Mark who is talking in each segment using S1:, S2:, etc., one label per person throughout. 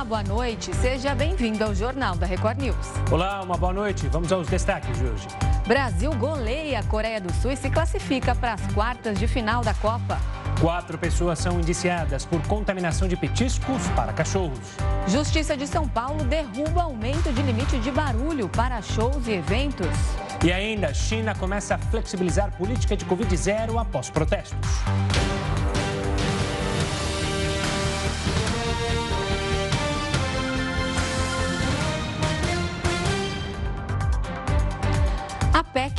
S1: Olá, boa noite. Seja bem-vindo ao Jornal da Record News.
S2: Olá, uma boa noite. Vamos aos destaques de hoje.
S1: Brasil goleia a Coreia do Sul e se classifica para as quartas de final da Copa.
S2: Quatro pessoas são indiciadas por contaminação de petiscos para cachorros.
S1: Justiça de São Paulo derruba aumento de limite de barulho para shows e eventos.
S2: E ainda, China começa a flexibilizar política de Covid-0 após protestos.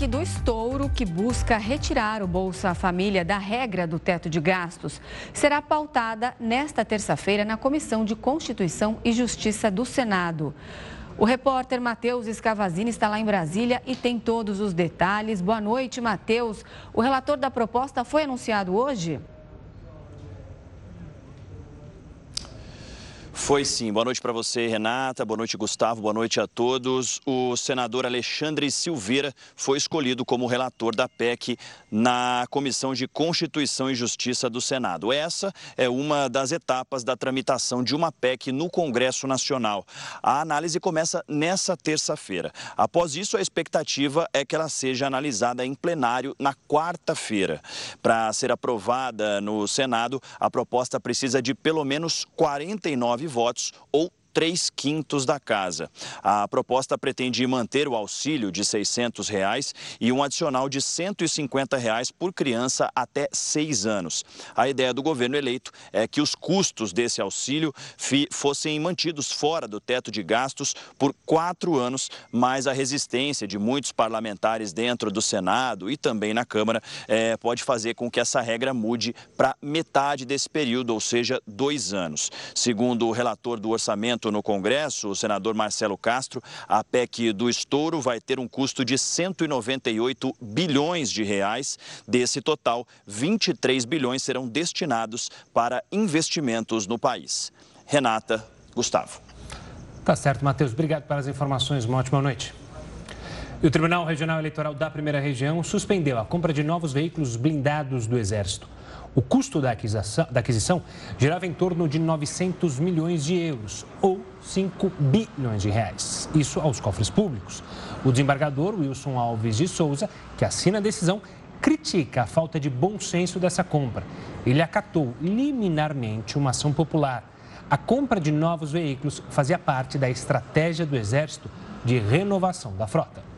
S1: PEC do estouro, que busca retirar o Bolsa Família da regra do teto de gastos, será pautada nesta terça-feira na Comissão de Constituição e Justiça do Senado. O repórter Matheus Escavazini está lá em Brasília e tem todos os detalhes. Boa noite, Matheus. O relator da proposta foi anunciado hoje?
S3: Foi sim. Boa noite para você, Renata. Boa noite, Gustavo. Boa noite a todos. O senador Alexandre Silveira foi escolhido como relator da PEC na Comissão de Constituição e Justiça do Senado. Essa é uma das etapas da tramitação de uma PEC no Congresso Nacional. A análise começa nessa terça-feira. Após isso, a expectativa é que ela seja analisada em plenário na quarta-feira. Para ser aprovada no Senado, a proposta precisa de pelo menos 49 votos ou três quintos da casa. A proposta pretende manter o auxílio de 600 reais e um adicional de 150 reais por criança até seis anos. A ideia do governo eleito é que os custos desse auxílio fossem mantidos fora do teto de gastos por quatro anos, mas a resistência de muitos parlamentares dentro do Senado e também na Câmara é, pode fazer com que essa regra mude para metade desse período, ou seja, dois anos. Segundo o relator do orçamento, no Congresso, o senador Marcelo Castro, a PEC do estouro vai ter um custo de 198 bilhões de reais. Desse total, 23 bilhões serão destinados para investimentos no país. Renata, Gustavo.
S2: Tá certo, Matheus. Obrigado pelas informações. Uma ótima noite. E o Tribunal Regional Eleitoral da Primeira Região suspendeu a compra de novos veículos blindados do Exército. O custo da aquisição, da aquisição girava em torno de 900 milhões de euros, ou 5 bilhões de reais. Isso aos cofres públicos. O desembargador Wilson Alves de Souza, que assina a decisão, critica a falta de bom senso dessa compra. Ele acatou liminarmente uma ação popular. A compra de novos veículos fazia parte da estratégia do Exército de renovação da frota.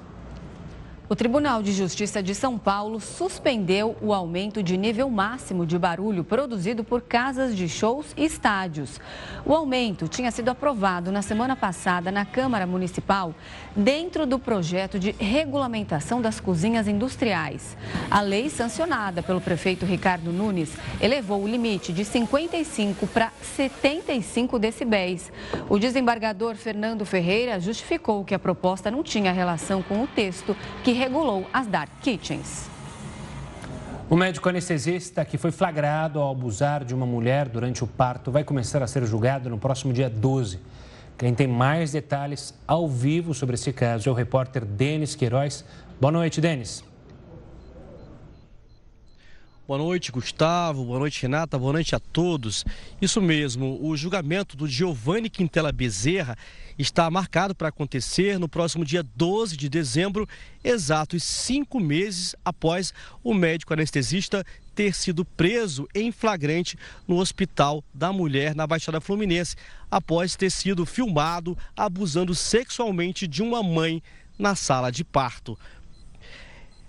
S1: O Tribunal de Justiça de São Paulo suspendeu o aumento de nível máximo de barulho produzido por casas de shows e estádios. O aumento tinha sido aprovado na semana passada na Câmara Municipal, dentro do projeto de regulamentação das cozinhas industriais. A lei, sancionada pelo prefeito Ricardo Nunes, elevou o limite de 55 para 75 decibéis. O desembargador Fernando Ferreira justificou que a proposta não tinha relação com o texto que regulou as dark kitchens.
S2: O médico anestesista que foi flagrado ao abusar de uma mulher durante o parto vai começar a ser julgado no próximo dia 12. Quem tem mais detalhes ao vivo sobre esse caso é o repórter Denis Queiroz. Boa noite, Denis.
S4: Boa noite, Gustavo. Boa noite, Renata. Boa noite a todos. Isso mesmo, o julgamento do Giovanni Quintela Bezerra está marcado para acontecer no próximo dia 12 de dezembro, exatos cinco meses após o médico anestesista ter sido preso em flagrante no Hospital da Mulher, na Baixada Fluminense, após ter sido filmado abusando sexualmente de uma mãe na sala de parto.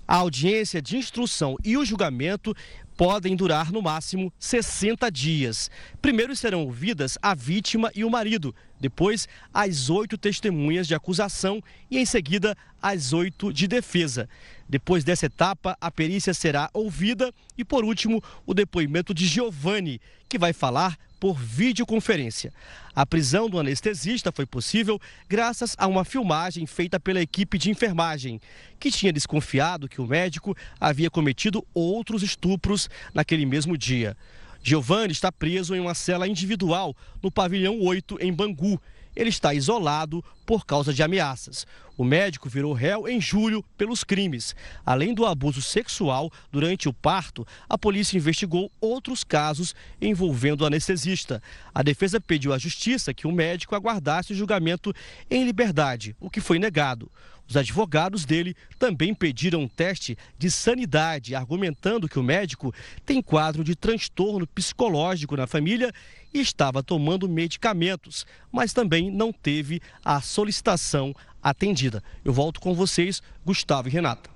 S4: A audiência de instrução e o julgamento podem durar no máximo 60 dias. Primeiro serão ouvidas a vítima e o marido, depois as oito testemunhas de acusação e em seguida as oito de defesa. Depois dessa etapa, a perícia será ouvida e, por último, o depoimento de Giovanni, que vai falar por videoconferência. A prisão do anestesista foi possível graças a uma filmagem feita pela equipe de enfermagem, que tinha desconfiado que o médico havia cometido outros estupros naquele mesmo dia. Giovanni está preso em uma cela individual no pavilhão 8 em Bangu ele está isolado por causa de ameaças. O médico virou réu em julho pelos crimes. Além do abuso sexual durante o parto, a polícia investigou outros casos envolvendo o anestesista. A defesa pediu à justiça que o médico aguardasse o julgamento em liberdade, o que foi negado. Os advogados dele também pediram um teste de sanidade, argumentando que o médico tem quadro de transtorno psicológico na família e estava tomando medicamentos, mas também não teve a solicitação atendida. Eu volto com vocês, Gustavo e Renata.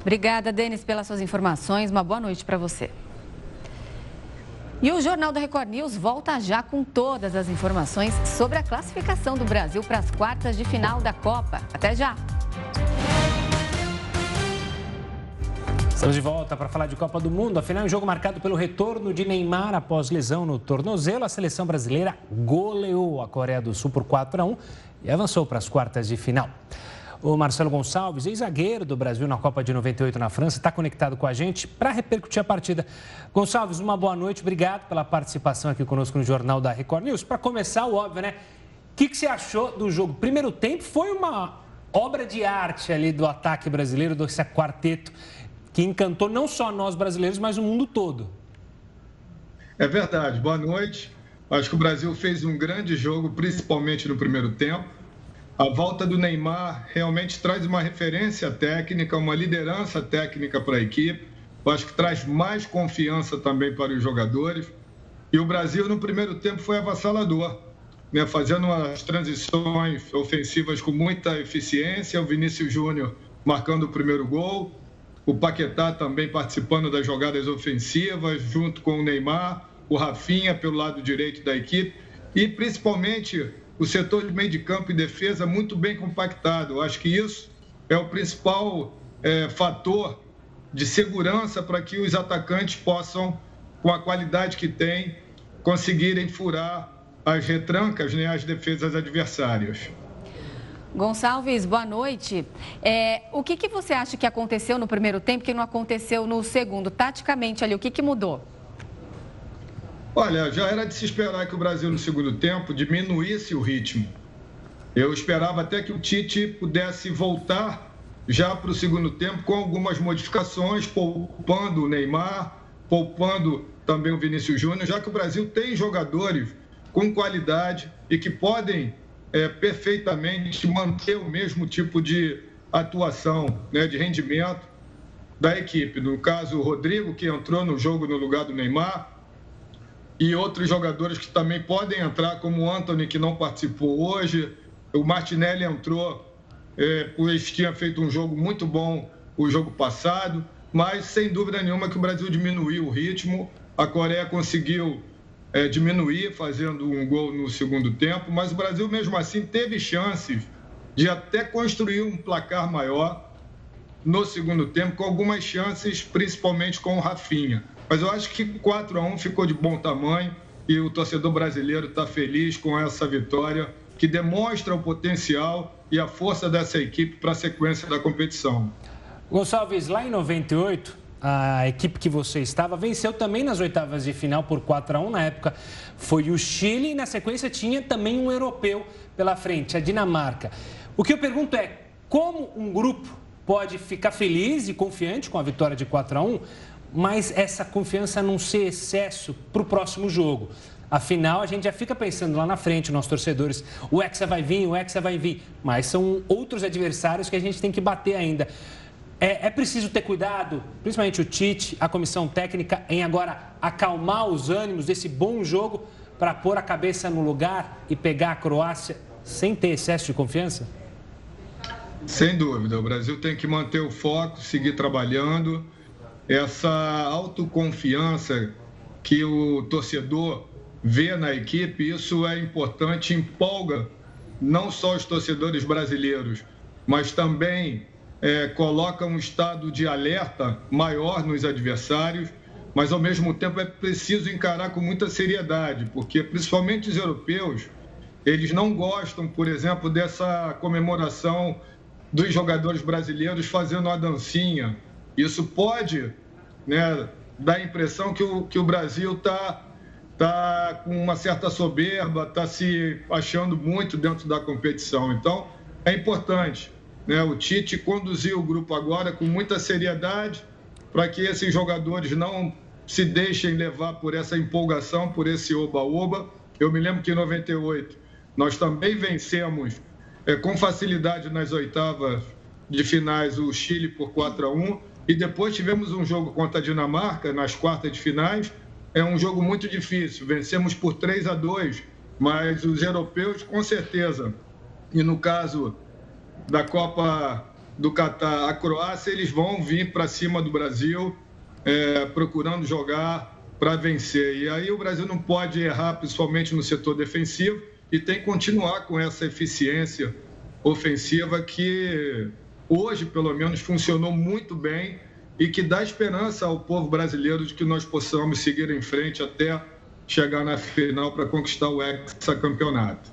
S1: Obrigada, Denis, pelas suas informações. Uma boa noite para você. E o Jornal da Record News volta já com todas as informações sobre a classificação do Brasil para as quartas de final da Copa. Até já!
S2: Estamos de volta para falar de Copa do Mundo. Afinal, um jogo marcado pelo retorno de Neymar após lesão no tornozelo, a seleção brasileira goleou a Coreia do Sul por 4 a 1 e avançou para as quartas de final. O Marcelo Gonçalves, ex-zagueiro do Brasil na Copa de 98 na França, está conectado com a gente para repercutir a partida. Gonçalves, uma boa noite, obrigado pela participação aqui conosco no Jornal da Record News. Para começar, o óbvio, né? O que, que você achou do jogo? Primeiro tempo foi uma obra de arte ali do ataque brasileiro, desse quarteto, que encantou não só nós brasileiros, mas o mundo todo.
S5: É verdade. Boa noite. Acho que o Brasil fez um grande jogo, principalmente no primeiro tempo a volta do Neymar realmente traz uma referência técnica, uma liderança técnica para a equipe. Eu acho que traz mais confiança também para os jogadores. E o Brasil, no primeiro tempo, foi avassalador, né? fazendo as transições ofensivas com muita eficiência. O Vinícius Júnior marcando o primeiro gol, o Paquetá também participando das jogadas ofensivas, junto com o Neymar, o Rafinha pelo lado direito da equipe. E principalmente o setor de meio de campo e defesa muito bem compactado. Eu acho que isso é o principal é, fator de segurança para que os atacantes possam, com a qualidade que têm, conseguirem furar as retrancas, né, as defesas adversárias.
S1: Gonçalves, boa noite. É, o que, que você acha que aconteceu no primeiro tempo que não aconteceu no segundo? Taticamente ali, o que, que mudou?
S5: Olha, já era de se esperar que o Brasil no segundo tempo diminuísse o ritmo. Eu esperava até que o Tite pudesse voltar já para o segundo tempo com algumas modificações, poupando o Neymar, poupando também o Vinícius Júnior, já que o Brasil tem jogadores com qualidade e que podem é, perfeitamente manter o mesmo tipo de atuação, né, de rendimento da equipe. No caso, o Rodrigo, que entrou no jogo no lugar do Neymar, e outros jogadores que também podem entrar, como o Anthony, que não participou hoje. O Martinelli entrou, é, pois tinha feito um jogo muito bom o jogo passado, mas sem dúvida nenhuma que o Brasil diminuiu o ritmo. A Coreia conseguiu é, diminuir, fazendo um gol no segundo tempo, mas o Brasil, mesmo assim, teve chances de até construir um placar maior no segundo tempo, com algumas chances, principalmente com o Rafinha. Mas eu acho que 4 a 1 ficou de bom tamanho e o torcedor brasileiro está feliz com essa vitória que demonstra o potencial e a força dessa equipe para a sequência da competição.
S2: Gonçalves, lá em 98, a equipe que você estava venceu também nas oitavas de final por 4 a 1 na época foi o Chile e na sequência tinha também um europeu pela frente, a Dinamarca. O que eu pergunto é como um grupo pode ficar feliz e confiante com a vitória de 4 a 1 mas essa confiança não ser excesso para o próximo jogo. Afinal, a gente já fica pensando lá na frente, nossos torcedores, o Hexa vai vir, o Hexa vai vir, mas são outros adversários que a gente tem que bater ainda. É, é, preciso ter cuidado, principalmente o Tite, a comissão técnica, em agora acalmar os ânimos desse bom jogo para pôr a cabeça no lugar e pegar a Croácia sem ter excesso de confiança?
S5: Sem dúvida, o Brasil tem que manter o foco, seguir trabalhando essa autoconfiança que o torcedor vê na equipe, isso é importante, empolga não só os torcedores brasileiros, mas também é, coloca um estado de alerta maior nos adversários, mas ao mesmo tempo é preciso encarar com muita seriedade, porque principalmente os europeus, eles não gostam, por exemplo, dessa comemoração dos jogadores brasileiros fazendo a dancinha. Isso pode né, dá a impressão que o, que o Brasil está tá com uma certa soberba, está se achando muito dentro da competição. Então, é importante né, o Tite conduzir o grupo agora com muita seriedade para que esses jogadores não se deixem levar por essa empolgação, por esse oba-oba. Eu me lembro que em 98 nós também vencemos é, com facilidade nas oitavas de finais o Chile por 4 a 1 e depois tivemos um jogo contra a Dinamarca nas quartas de finais. É um jogo muito difícil, vencemos por 3 a 2, mas os europeus com certeza. E no caso da Copa do Catar, a Croácia, eles vão vir para cima do Brasil, é, procurando jogar para vencer. E aí o Brasil não pode errar, principalmente no setor defensivo, e tem que continuar com essa eficiência ofensiva que hoje, pelo menos, funcionou muito bem e que dá esperança ao povo brasileiro de que nós possamos seguir em frente até chegar na final para conquistar o hexacampeonato.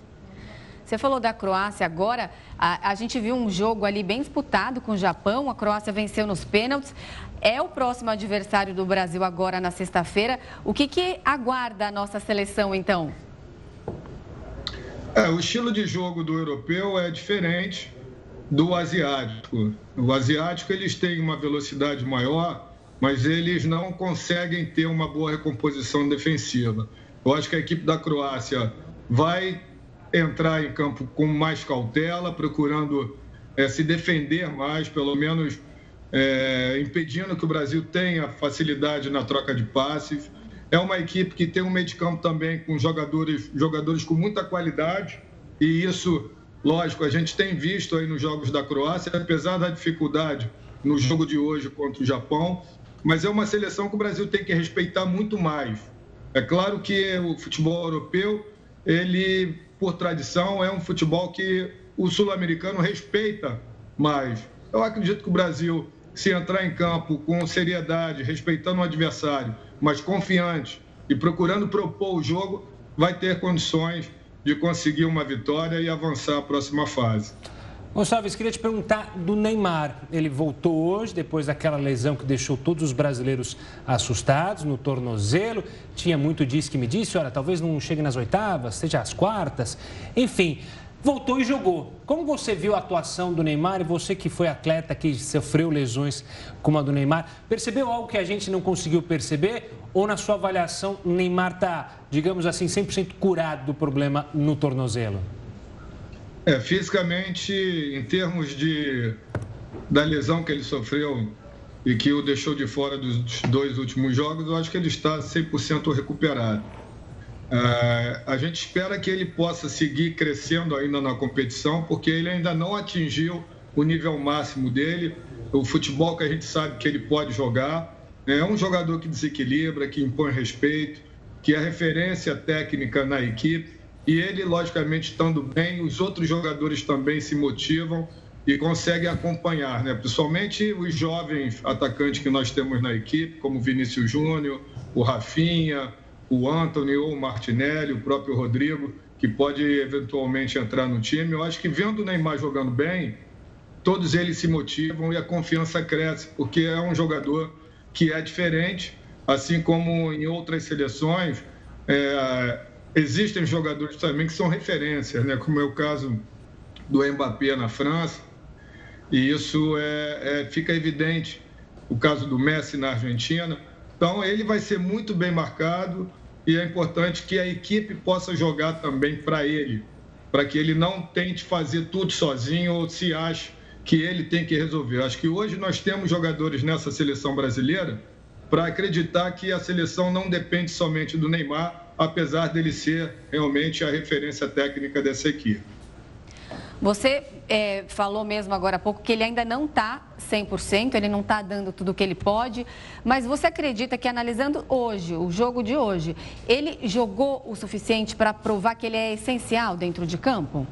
S1: Você falou da Croácia agora. A, a, gente viu um jogo ali bem disputado com o Japão. A Croácia venceu nos pênaltis. É o próximo adversário do Brasil agora na sexta-feira. O que, que aguarda a nossa seleção, então?
S5: É, o estilo de jogo do europeu é diferente do asiático. O asiático eles têm uma velocidade maior, mas eles não conseguem ter uma boa recomposição defensiva. Eu acho que a equipe da Croácia vai entrar em campo com mais cautela, procurando é, se defender mais, pelo menos é, impedindo que o Brasil tenha facilidade na troca de passes. É uma equipe que tem um meio de campo também com jogadores, jogadores com muita qualidade, e isso Lógico, a gente tem visto aí nos jogos da Croácia, apesar da dificuldade no jogo de hoje contra o Japão, mas é uma seleção que o Brasil tem que respeitar muito mais. É claro que o futebol europeu, ele, por tradição, é um futebol que o sul-americano respeita mais. Eu acredito que o Brasil, se entrar em campo com seriedade, respeitando o adversário, mas confiante e procurando propor o jogo, vai ter condições de conseguir uma vitória e avançar à próxima fase.
S2: Gonçalves, queria te perguntar do Neymar. Ele voltou hoje, depois daquela lesão que deixou todos os brasileiros assustados no tornozelo. Tinha muito disso que me disse: olha, talvez não chegue nas oitavas, seja às quartas. Enfim, voltou e jogou. Como você viu a atuação do Neymar e você que foi atleta que sofreu lesões como a do Neymar, percebeu algo que a gente não conseguiu perceber? Ou na sua avaliação, o Neymar está, digamos assim, 100% curado do problema no tornozelo?
S5: É, fisicamente, em termos de da lesão que ele sofreu e que o deixou de fora dos dois últimos jogos, eu acho que ele está 100% recuperado. É, a gente espera que ele possa seguir crescendo ainda na competição, porque ele ainda não atingiu o nível máximo dele, o futebol que a gente sabe que ele pode jogar. É um jogador que desequilibra, que impõe respeito, que é referência técnica na equipe. E ele, logicamente, estando bem, os outros jogadores também se motivam e conseguem acompanhar, né? principalmente os jovens atacantes que nós temos na equipe, como Vinícius Júnior, o Rafinha, o Anthony ou o Martinelli, o próprio Rodrigo, que pode eventualmente entrar no time. Eu acho que vendo o Neymar jogando bem, todos eles se motivam e a confiança cresce, porque é um jogador que é diferente, assim como em outras seleções. É, existem jogadores também que são referências, né? como é o caso do Mbappé na França, e isso é, é, fica evidente. O caso do Messi na Argentina. Então, ele vai ser muito bem marcado e é importante que a equipe possa jogar também para ele, para que ele não tente fazer tudo sozinho ou se ache que ele tem que resolver. Acho que hoje nós temos jogadores nessa seleção brasileira para acreditar que a seleção não depende somente do Neymar, apesar dele ser realmente a referência técnica dessa equipe.
S1: Você é, falou mesmo agora há pouco que ele ainda não está 100%, ele não está dando tudo o que ele pode, mas você acredita que analisando hoje, o jogo de hoje, ele jogou o suficiente para provar que ele é essencial dentro de campo?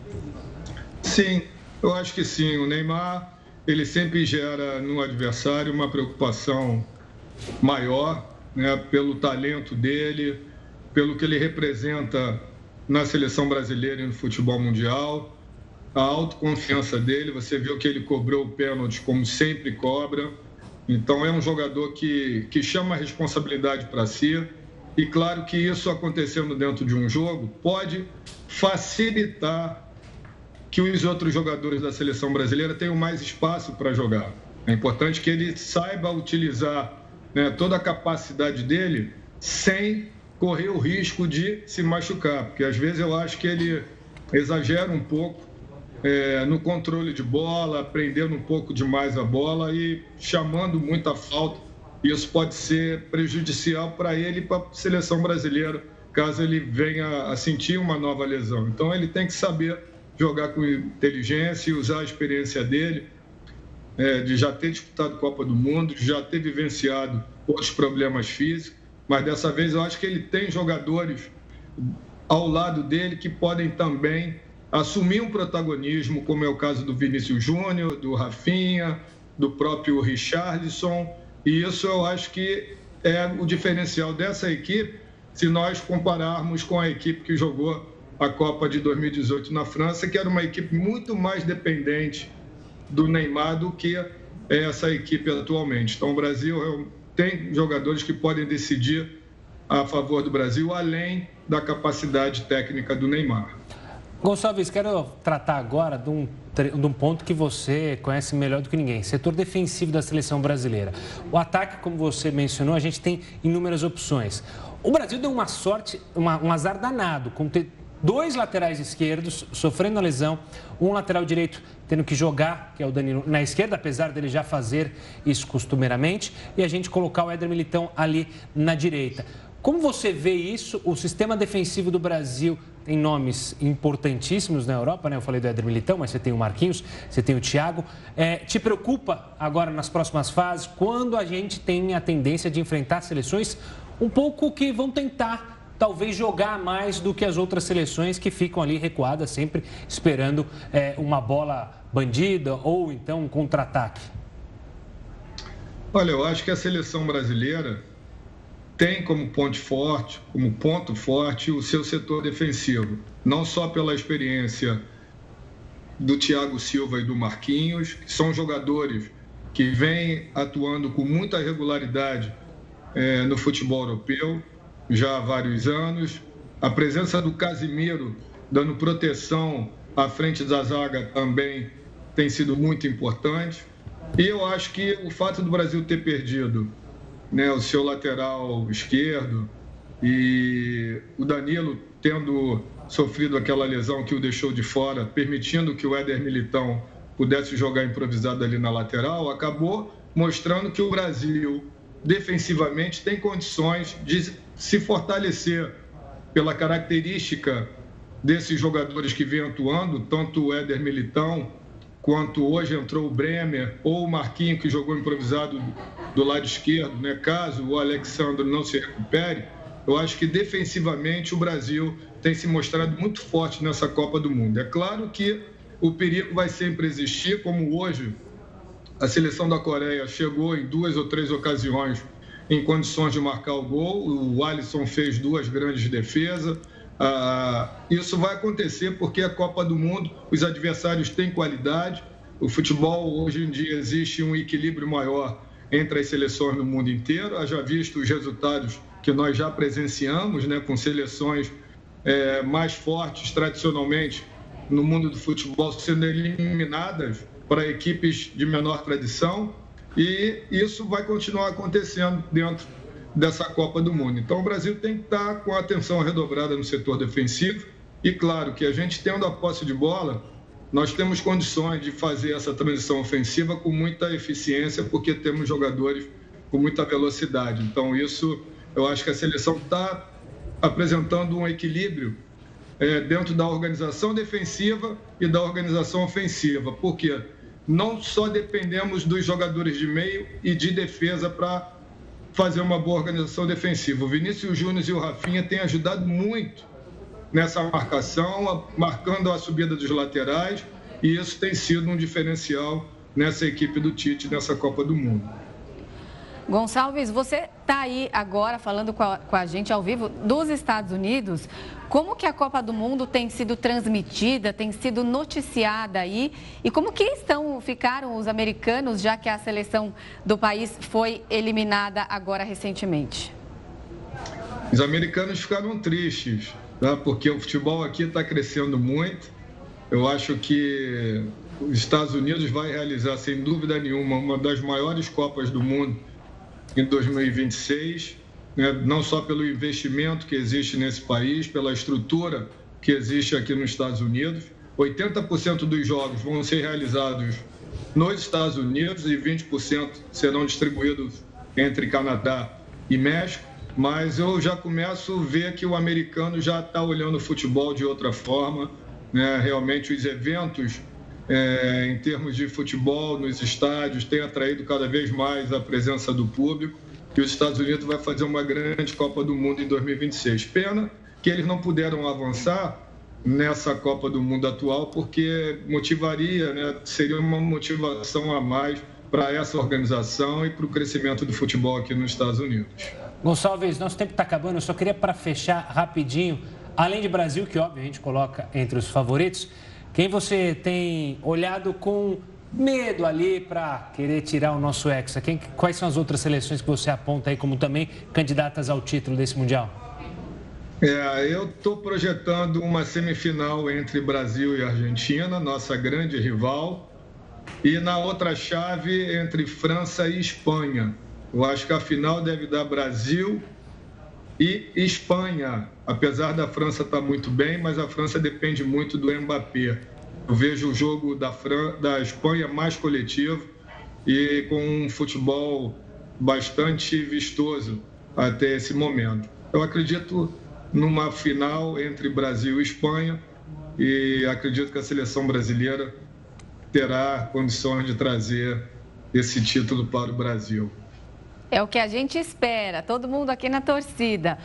S5: Sim, eu acho que sim. O Neymar, ele sempre gera no adversário uma preocupação maior, né, pelo talento dele, pelo que ele representa na seleção brasileira e no futebol mundial a autoconfiança dele. Você viu que ele cobrou o pênalti como sempre cobra. Então é um jogador que, que chama a responsabilidade para si. E claro que isso acontecendo dentro de um jogo pode facilitar que os outros jogadores da seleção brasileira tenham mais espaço para jogar. É importante que ele saiba utilizar né, toda a capacidade dele sem correr o risco de se machucar, porque às vezes eu acho que ele exagera um pouco é, no controle de bola, prendendo um pouco demais a bola e chamando muita falta. Isso pode ser prejudicial para ele e para a seleção brasileira, caso ele venha a sentir uma nova lesão. Então ele tem que saber jogar com inteligência e usar a experiência dele, é, de já ter disputado Copa do Mundo, de já ter vivenciado outros problemas físicos, mas dessa vez eu acho que ele tem jogadores ao lado dele que podem também assumir um protagonismo, como é o caso do Vinícius Júnior, do Rafinha, do próprio Richarlison. E isso eu acho que é o diferencial dessa equipe, se nós compararmos com a equipe que jogou a Copa de 2018 na França, que era uma equipe muito mais dependente do Neymar do que essa equipe atualmente. Então, o Brasil tem jogadores que podem decidir a favor do Brasil, além da capacidade técnica do Neymar.
S2: Gonçalves, quero tratar agora de um, de um ponto que você conhece melhor do que ninguém: setor defensivo da seleção brasileira. O ataque, como você mencionou, a gente tem inúmeras opções. O Brasil deu uma sorte, uma, um azar danado, com ter dois laterais esquerdos sofrendo a lesão, um lateral direito tendo que jogar, que é o Danilo, na esquerda, apesar dele já fazer isso costumeiramente, e a gente colocar o Éder Militão ali na direita. Como você vê isso? O sistema defensivo do Brasil tem nomes importantíssimos na Europa, né? Eu falei do Éder Militão, mas você tem o Marquinhos, você tem o Thiago. É, te preocupa agora nas próximas fases, quando a gente tem a tendência de enfrentar seleções um pouco que vão tentar talvez jogar mais do que as outras seleções que ficam ali recuadas, sempre esperando é, uma bola bandida ou então um contra-ataque?
S5: Olha, eu acho que a seleção brasileira tem como ponto forte, como ponto forte o seu setor defensivo, não só pela experiência do Thiago Silva e do Marquinhos, que são jogadores que vêm atuando com muita regularidade é, no futebol europeu já há vários anos. A presença do Casimiro dando proteção à frente da zaga também tem sido muito importante. E eu acho que o fato do Brasil ter perdido né, o seu lateral esquerdo e o Danilo tendo sofrido aquela lesão que o deixou de fora, permitindo que o Éder Militão pudesse jogar improvisado ali na lateral, acabou mostrando que o Brasil defensivamente tem condições de se fortalecer pela característica desses jogadores que vêm atuando, tanto o Éder Militão quanto hoje entrou o Bremer ou o Marquinho, que jogou improvisado do lado esquerdo, né? caso o Alexandre não se recupere, eu acho que defensivamente o Brasil tem se mostrado muito forte nessa Copa do Mundo. É claro que o perigo vai sempre existir, como hoje a seleção da Coreia chegou em duas ou três ocasiões em condições de marcar o gol, o Alisson fez duas grandes defesas. Ah, isso vai acontecer porque a Copa do Mundo, os adversários têm qualidade. O futebol, hoje em dia, existe um equilíbrio maior entre as seleções no mundo inteiro. Haja visto os resultados que nós já presenciamos, né, com seleções é, mais fortes tradicionalmente no mundo do futebol sendo eliminadas para equipes de menor tradição. E isso vai continuar acontecendo dentro dessa Copa do Mundo. Então, o Brasil tem que estar com a atenção redobrada no setor defensivo. E claro que a gente tendo a posse de bola, nós temos condições de fazer essa transição ofensiva com muita eficiência, porque temos jogadores com muita velocidade. Então, isso eu acho que a seleção está apresentando um equilíbrio é, dentro da organização defensiva e da organização ofensiva, porque não só dependemos dos jogadores de meio e de defesa para fazer uma boa organização defensiva. O Vinícius Júnior e o Rafinha têm ajudado muito nessa marcação, marcando a subida dos laterais, e isso tem sido um diferencial nessa equipe do Tite nessa Copa do Mundo.
S1: Gonçalves, você está aí agora falando com a, com a, gente ao vivo dos Estados Unidos. Como que a Copa do Mundo tem sido transmitida, tem sido noticiada aí? E como que estão, ficaram os americanos, já que a seleção do país foi eliminada agora recentemente?
S5: Os americanos ficaram tristes, tá? porque o futebol aqui está crescendo muito. Eu acho que os Estados Unidos vai realizar, sem dúvida nenhuma, uma das maiores Copas do Mundo em 2026, né? não só pelo investimento que existe nesse país, pela estrutura que existe aqui nos Estados Unidos. 80% dos jogos vão ser realizados nos Estados Unidos e 20% serão distribuídos entre Canadá e México. Mas eu já começo a ver que o americano já está olhando o futebol de outra forma. Né? Realmente, os eventos é, em termos de futebol nos estádios, tem atraído cada vez mais a presença do público. E os Estados Unidos vai fazer uma grande Copa do Mundo em 2026. Pena que eles não puderam avançar nessa Copa do Mundo atual, porque motivaria, né, seria uma motivação a mais para essa organização e para o crescimento do futebol aqui nos Estados Unidos.
S2: Gonçalves, nosso tempo está acabando. Eu só queria, para fechar rapidinho, além de Brasil, que óbvio a gente coloca entre os favoritos, quem você tem olhado com medo ali para querer tirar o nosso Hexa? Quem, quais são as outras seleções que você aponta aí como também candidatas ao título desse Mundial?
S5: É, eu estou projetando uma semifinal entre Brasil e Argentina, nossa grande rival, e na outra chave entre França e Espanha. Eu acho que a final deve dar Brasil e Espanha, apesar da França estar tá muito bem, mas a França depende muito do Mbappé. Eu vejo o jogo da, Fran... da Espanha mais coletivo e com um futebol bastante vistoso até esse momento. Eu acredito numa final entre Brasil e Espanha e acredito que a seleção brasileira terá condições de trazer esse título para o Brasil.
S1: É o que a gente espera, todo mundo aqui na torcida.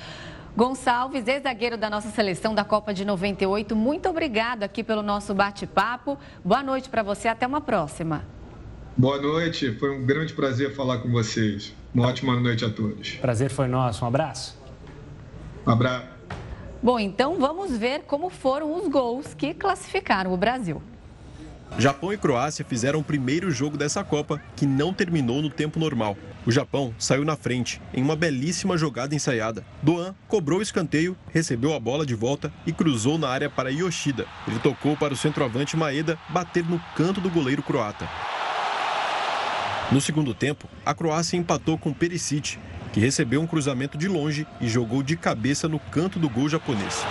S1: Gonçalves, ex-zagueiro da nossa seleção da Copa de 98, muito obrigado aqui pelo nosso bate-papo. Boa noite para você, até uma próxima.
S5: Boa noite, foi um grande prazer falar com vocês. Uma ótima noite a todos.
S2: Prazer foi nosso, um abraço.
S5: Um abraço.
S1: Bom, então vamos ver como foram os gols que classificaram o Brasil.
S6: Japão e Croácia fizeram o primeiro jogo dessa Copa que não terminou no tempo normal. O Japão saiu na frente em uma belíssima jogada ensaiada. Doan cobrou o escanteio, recebeu a bola de volta e cruzou na área para Yoshida. Ele tocou para o centroavante Maeda bater no canto do goleiro croata. No segundo tempo, a Croácia empatou com Perisic, que recebeu um cruzamento de longe e jogou de cabeça no canto do gol japonês.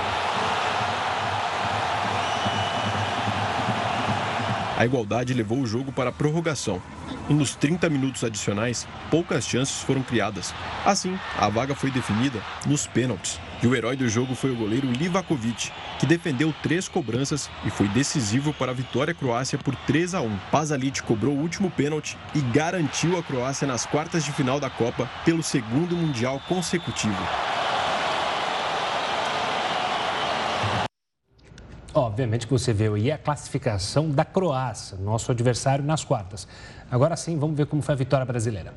S6: A igualdade levou o jogo para a prorrogação. E nos 30 minutos adicionais, poucas chances foram criadas. Assim, a vaga foi definida nos pênaltis. E o herói do jogo foi o goleiro Livakovic, que defendeu três cobranças e foi decisivo para a vitória croácia por 3 a 1. Pasalic cobrou o último pênalti e garantiu a Croácia nas quartas de final da Copa pelo segundo Mundial consecutivo.
S2: Obviamente que você vê aí a classificação da Croácia, nosso adversário nas quartas. Agora sim, vamos ver como foi a vitória brasileira.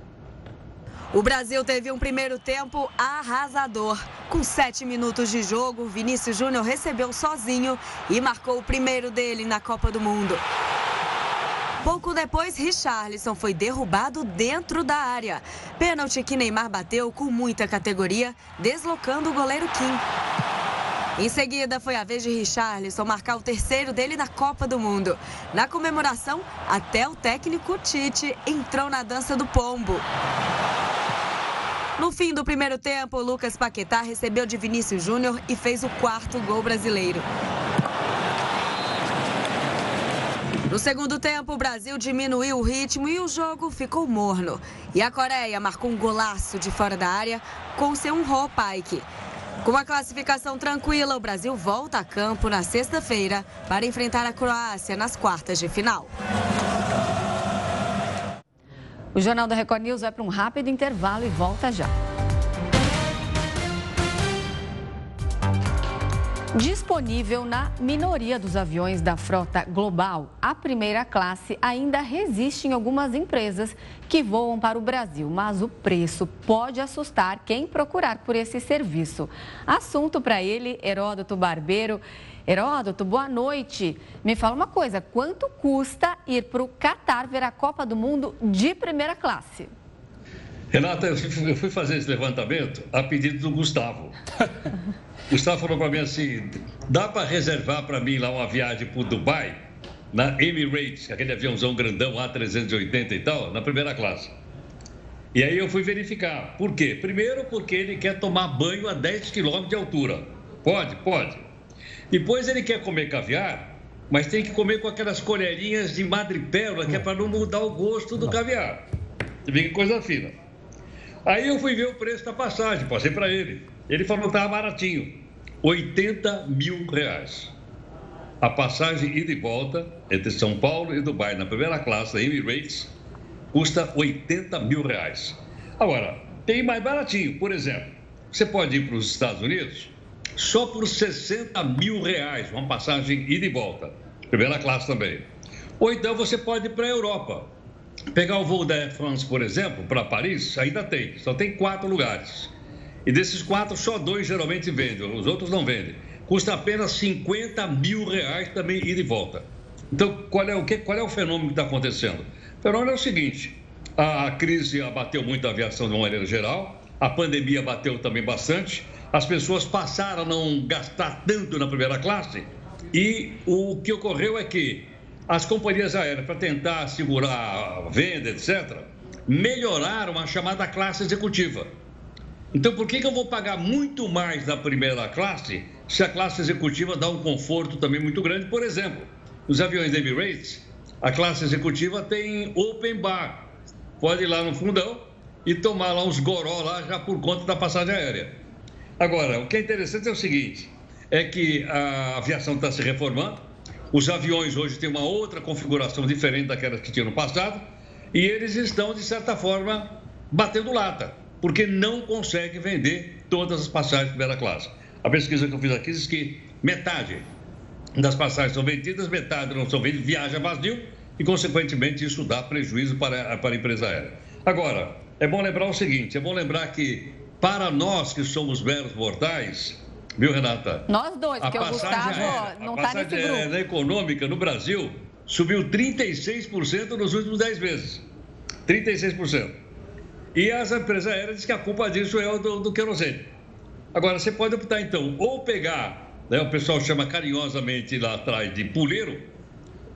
S7: O Brasil teve um primeiro tempo arrasador. Com sete minutos de jogo, Vinícius Júnior recebeu sozinho e marcou o primeiro dele na Copa do Mundo. Pouco depois, Richarlison foi derrubado dentro da área. Pênalti que Neymar bateu com muita categoria, deslocando o goleiro Kim. Em seguida, foi a vez de Richarlison marcar o terceiro dele na Copa do Mundo. Na comemoração, até o técnico Tite entrou na dança do pombo. No fim do primeiro tempo, Lucas Paquetá recebeu de Vinícius Júnior e fez o quarto gol brasileiro. No segundo tempo, o Brasil diminuiu o ritmo e o jogo ficou morno. E a Coreia marcou um golaço de fora da área com seu Ho Paik. Com a classificação tranquila, o Brasil volta a campo na sexta-feira para enfrentar a Croácia nas quartas de final.
S1: O Jornal da Record News vai para um rápido intervalo e volta já. Disponível na minoria dos aviões da frota global, a primeira classe ainda resiste em algumas empresas que voam para o Brasil, mas o preço pode assustar quem procurar por esse serviço. Assunto para ele, Heródoto Barbeiro. Heródoto, boa noite. Me fala uma coisa: quanto custa ir para o Catar ver a Copa do Mundo de primeira classe?
S8: Renata, eu fui fazer esse levantamento a pedido do Gustavo. Gustavo falou para mim assim: dá para reservar para mim lá uma viagem para Dubai, na Emirates, aquele aviãozão grandão A380 e tal, na primeira classe. E aí eu fui verificar. Por quê? Primeiro, porque ele quer tomar banho a 10 quilômetros de altura. Pode? Pode. Depois ele quer comer caviar, mas tem que comer com aquelas colherinhas de madrepérola, que é para não mudar o gosto do caviar. Você que coisa fina. Aí eu fui ver o preço da passagem, passei para ele. Ele falou que estava baratinho. 80 mil reais. A passagem ida e volta entre São Paulo e Dubai na primeira classe da Emirates custa 80 mil reais. Agora, tem mais baratinho, por exemplo, você pode ir para os Estados Unidos só por 60 mil reais, uma passagem ida e volta, primeira classe também. Ou então você pode ir para a Europa. Pegar o voo da Air France, por exemplo, para Paris, ainda tem, só tem quatro lugares. E desses quatro, só dois geralmente vendem, os outros não vendem. Custa apenas 50 mil reais também ir e volta. Então, qual é o, que, qual é o fenômeno que está acontecendo? O fenômeno é o seguinte: a crise abateu muito a aviação de uma maneira geral, a pandemia abateu também bastante, as pessoas passaram a não gastar tanto na primeira classe, e o que ocorreu é que as companhias aéreas, para tentar segurar a venda, etc., melhoraram a chamada classe executiva. Então, por que, que eu vou pagar muito mais na primeira classe se a classe executiva dá um conforto também muito grande? Por exemplo, nos aviões da Emirates, a classe executiva tem open bar. Pode ir lá no fundão e tomar lá uns goró lá já por conta da passagem aérea. Agora, o que é interessante é o seguinte, é que a aviação está se reformando, os aviões hoje têm uma outra configuração diferente daquelas que tinham no passado, e eles estão, de certa forma, batendo lata porque não consegue vender todas as passagens de primeira classe. A pesquisa que eu fiz aqui diz que metade das passagens são vendidas, metade não são vendidas, viaja vazio e, consequentemente, isso dá prejuízo para, para a empresa aérea. Agora, é bom lembrar o seguinte: é bom lembrar que, para nós que somos meros mortais, viu, Renata?
S1: Nós dois, porque o Gustavo aérea, não está nesse grupo. A
S8: passagem econômica no Brasil subiu 36% nos últimos 10 meses. 36%. E as empresas aéreas dizem que a culpa disso é do, do querosene. Agora, você pode optar, então, ou pegar, né, o pessoal chama carinhosamente lá atrás de puleiro,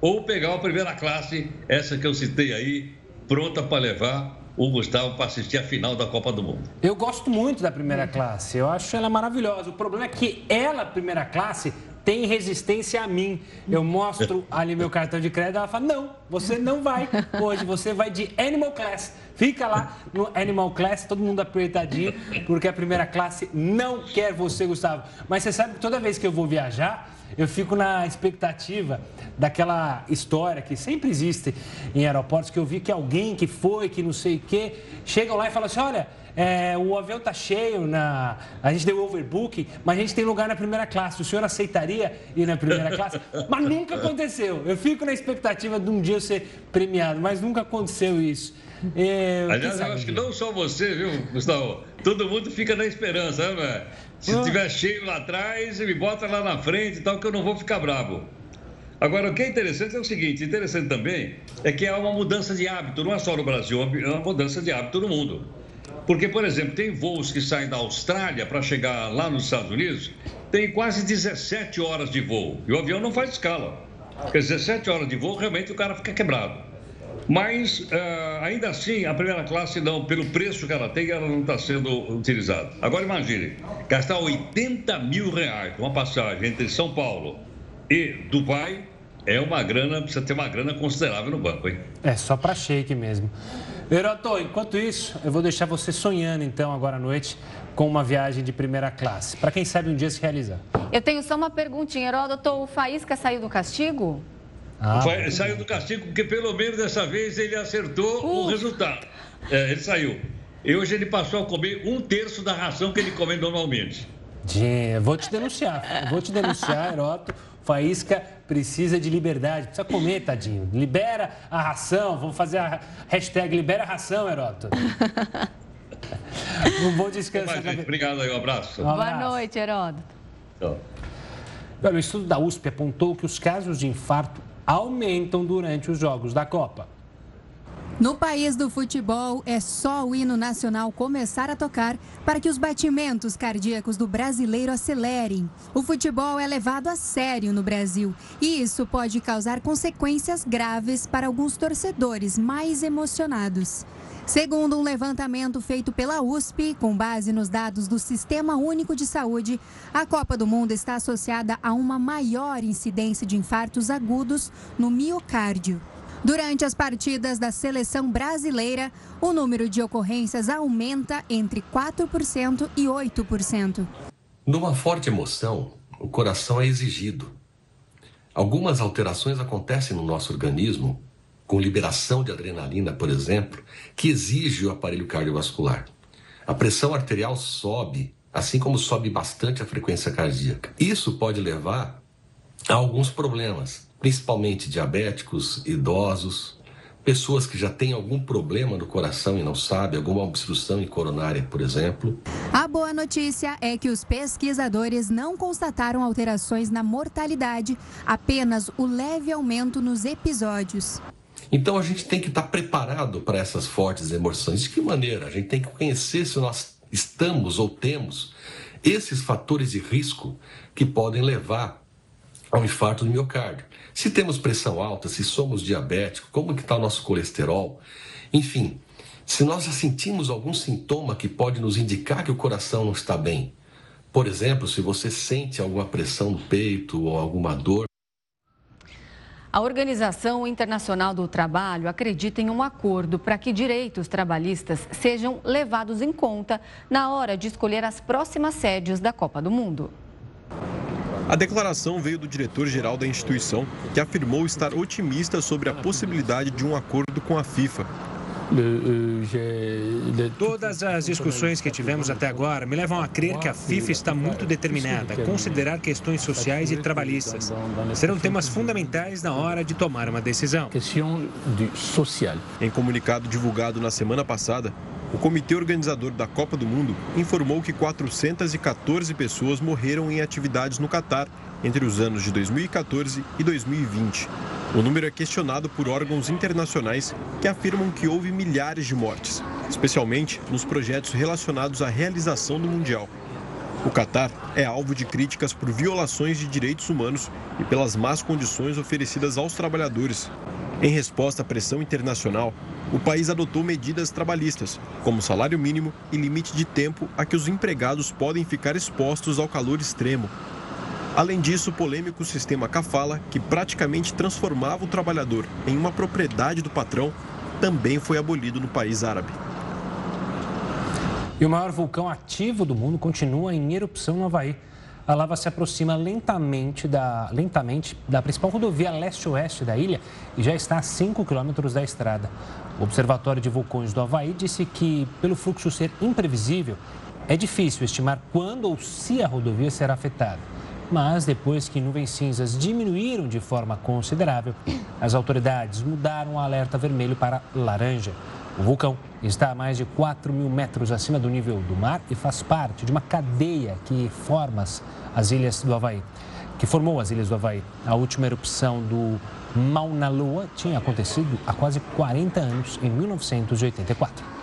S8: ou pegar a primeira classe, essa que eu citei aí, pronta para levar o Gustavo para assistir a final da Copa do Mundo.
S2: Eu gosto muito da primeira classe, eu acho ela maravilhosa. O problema é que ela, primeira classe, tem resistência a mim. Eu mostro ali meu cartão de crédito, ela fala: não, você não vai hoje, você vai de Animal Class. Fica lá no Animal Class, todo mundo apertadinho, porque a primeira classe não quer você, Gustavo. Mas você sabe que toda vez que eu vou viajar, eu fico na expectativa daquela história que sempre existe em aeroportos, que eu vi que alguém que foi, que não sei o quê, chegam lá e falam assim: olha é, o avião está cheio, na, a gente deu overbooking, mas a gente tem lugar na primeira classe. O senhor aceitaria ir na primeira classe? Mas nunca aconteceu. Eu fico na expectativa de um dia eu ser premiado, mas nunca aconteceu isso.
S8: É, Aliás, eu acho que não só você, viu, Gustavo? Todo mundo fica na esperança, né? Se estiver cheio lá atrás, me bota lá na frente e tal, que eu não vou ficar bravo. Agora, o que é interessante é o seguinte: interessante também é que há uma mudança de hábito, não é só no Brasil, é uma mudança de hábito no mundo. Porque, por exemplo, tem voos que saem da Austrália para chegar lá nos Estados Unidos, tem quase 17 horas de voo. E o avião não faz escala. Porque 17 horas de voo, realmente o cara fica quebrado. Mas, uh, ainda assim, a primeira classe, não, pelo preço que ela tem, ela não está sendo utilizada. Agora, imagine, gastar 80 mil reais uma passagem entre São Paulo e Dubai é uma grana, precisa ter uma grana considerável no banco, hein?
S2: É, só para shake mesmo. Heroto, enquanto isso, eu vou deixar você sonhando então agora à noite com uma viagem de primeira classe. Para quem sabe um dia se realizar.
S1: Eu tenho só uma perguntinha, Heródoto. O Faísca saiu do castigo?
S8: Ah, saiu do castigo porque pelo menos dessa vez ele acertou uh. o resultado. É, ele saiu. E hoje ele passou a comer um terço da ração que ele come normalmente.
S2: Dinho, vou te denunciar. Vou te denunciar, Heroto. Faísca precisa de liberdade. Precisa comer, tadinho. Libera a ração. Vamos fazer a hashtag libera a ração, Heroto. um bom descanso.
S8: Mas, obrigado aí, um abraço.
S1: Um abraço. Boa noite, Heródoto.
S2: Tchau. o estudo da USP apontou que os casos de infarto aumentam durante os Jogos da Copa.
S9: No país do futebol, é só o hino nacional começar a tocar para que os batimentos cardíacos do brasileiro acelerem. O futebol é levado a sério no Brasil e isso pode causar consequências graves para alguns torcedores mais emocionados. Segundo um levantamento feito pela USP, com base nos dados do Sistema Único de Saúde, a Copa do Mundo está associada a uma maior incidência de infartos agudos no miocárdio. Durante as partidas da seleção brasileira, o número de ocorrências aumenta entre 4% e 8%.
S10: Numa forte emoção, o coração é exigido. Algumas alterações acontecem no nosso organismo, com liberação de adrenalina, por exemplo, que exige o aparelho cardiovascular. A pressão arterial sobe, assim como sobe bastante a frequência cardíaca. Isso pode levar a alguns problemas, principalmente diabéticos, idosos, pessoas que já têm algum problema no coração e não sabem, alguma obstrução em coronária, por exemplo.
S9: A boa notícia é que os pesquisadores não constataram alterações na mortalidade, apenas o leve aumento nos episódios.
S10: Então a gente tem que estar preparado para essas fortes emoções. De que maneira? A gente tem que conhecer se nós estamos ou temos esses fatores de risco que podem levar ao infarto do miocárdio. Se temos pressão alta, se somos diabéticos, como que está o nosso colesterol? Enfim, se nós já sentimos algum sintoma que pode nos indicar que o coração não está bem, por exemplo, se você sente alguma pressão no peito ou alguma dor.
S1: A Organização Internacional do Trabalho acredita em um acordo para que direitos trabalhistas sejam levados em conta na hora de escolher as próximas sedes da Copa do Mundo.
S6: A declaração veio do diretor-geral da instituição, que afirmou estar otimista sobre a possibilidade de um acordo com a FIFA.
S2: Todas as discussões que tivemos até agora me levam a crer que a FIFA está muito determinada a considerar questões sociais e trabalhistas. Serão temas fundamentais na hora de tomar uma decisão.
S6: Em comunicado divulgado na semana passada, o comitê organizador da Copa do Mundo informou que 414 pessoas morreram em atividades no Catar entre os anos de 2014 e 2020. O número é questionado por órgãos internacionais que afirmam que houve milhares de mortes, especialmente nos projetos relacionados à realização do Mundial. O Catar é alvo de críticas por violações de direitos humanos e pelas más condições oferecidas aos trabalhadores. Em resposta à pressão internacional, o país adotou medidas trabalhistas, como salário mínimo e limite de tempo a que os empregados podem ficar expostos ao calor extremo. Além disso, o polêmico sistema Kafala, que praticamente transformava o trabalhador em uma propriedade do patrão, também foi abolido no país árabe.
S2: E o maior vulcão ativo do mundo continua em erupção no Havaí a lava se aproxima lentamente da, lentamente da principal rodovia leste-oeste da ilha e já está a 5 quilômetros da estrada. O Observatório de Vulcões do Havaí disse que, pelo fluxo ser imprevisível, é difícil estimar quando ou se a rodovia será afetada. Mas depois que nuvens cinzas diminuíram de forma considerável, as autoridades mudaram o alerta vermelho para laranja. O vulcão está a mais de 4 mil metros acima do nível do mar e faz parte de uma cadeia que forma as ilhas do Havaí, que formou as ilhas do Havaí. A última erupção do Mauna Loa tinha acontecido há quase 40 anos, em 1984.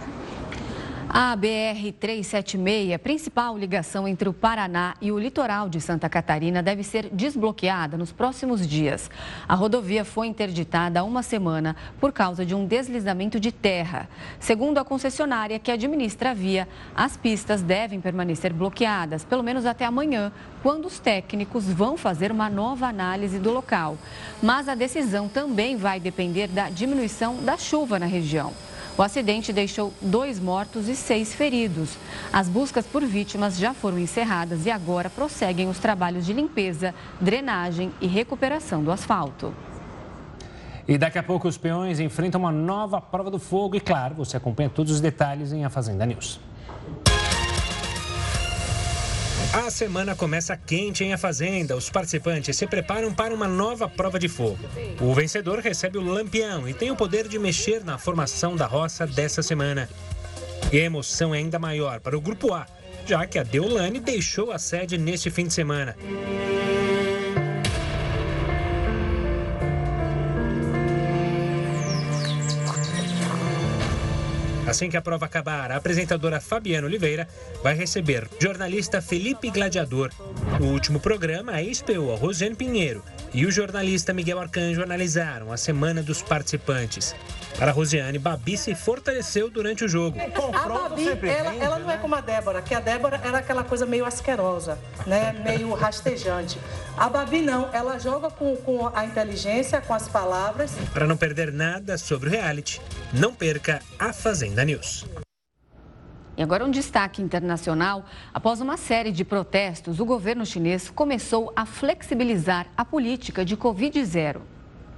S1: A BR-376, principal ligação entre o Paraná e o litoral de Santa Catarina, deve ser desbloqueada nos próximos dias. A rodovia foi interditada há uma semana por causa de um deslizamento de terra. Segundo a concessionária que administra a via, as pistas devem permanecer bloqueadas, pelo menos até amanhã, quando os técnicos vão fazer uma nova análise do local. Mas a decisão também vai depender da diminuição da chuva na região. O acidente deixou dois mortos e seis feridos. As buscas por vítimas já foram encerradas e agora prosseguem os trabalhos de limpeza, drenagem e recuperação do asfalto.
S2: E daqui a pouco os peões enfrentam uma nova prova do fogo e, claro, você acompanha todos os detalhes em A Fazenda News. A semana começa quente em A Fazenda. Os participantes se preparam para uma nova prova de fogo. O vencedor recebe o lampião e tem o poder de mexer na formação da roça dessa semana. E a emoção é ainda maior para o Grupo A, já que a Deolane deixou a sede neste fim de semana. Assim que a prova acabar, a apresentadora Fabiana Oliveira vai receber jornalista Felipe Gladiador. No último programa, a ex-PO Rosane Pinheiro e o jornalista Miguel Arcanjo analisaram a semana dos participantes. Para a Rosiane, Babi se fortaleceu durante o jogo.
S11: A Babi, ela, ela não é como a Débora, que a Débora era aquela coisa meio asquerosa, né? meio rastejante. A Babi não, ela joga com, com a inteligência, com as palavras.
S2: Para não perder nada sobre o reality, não perca a Fazenda News.
S1: E agora um destaque internacional. Após uma série de protestos, o governo chinês começou a flexibilizar a política de Covid-0.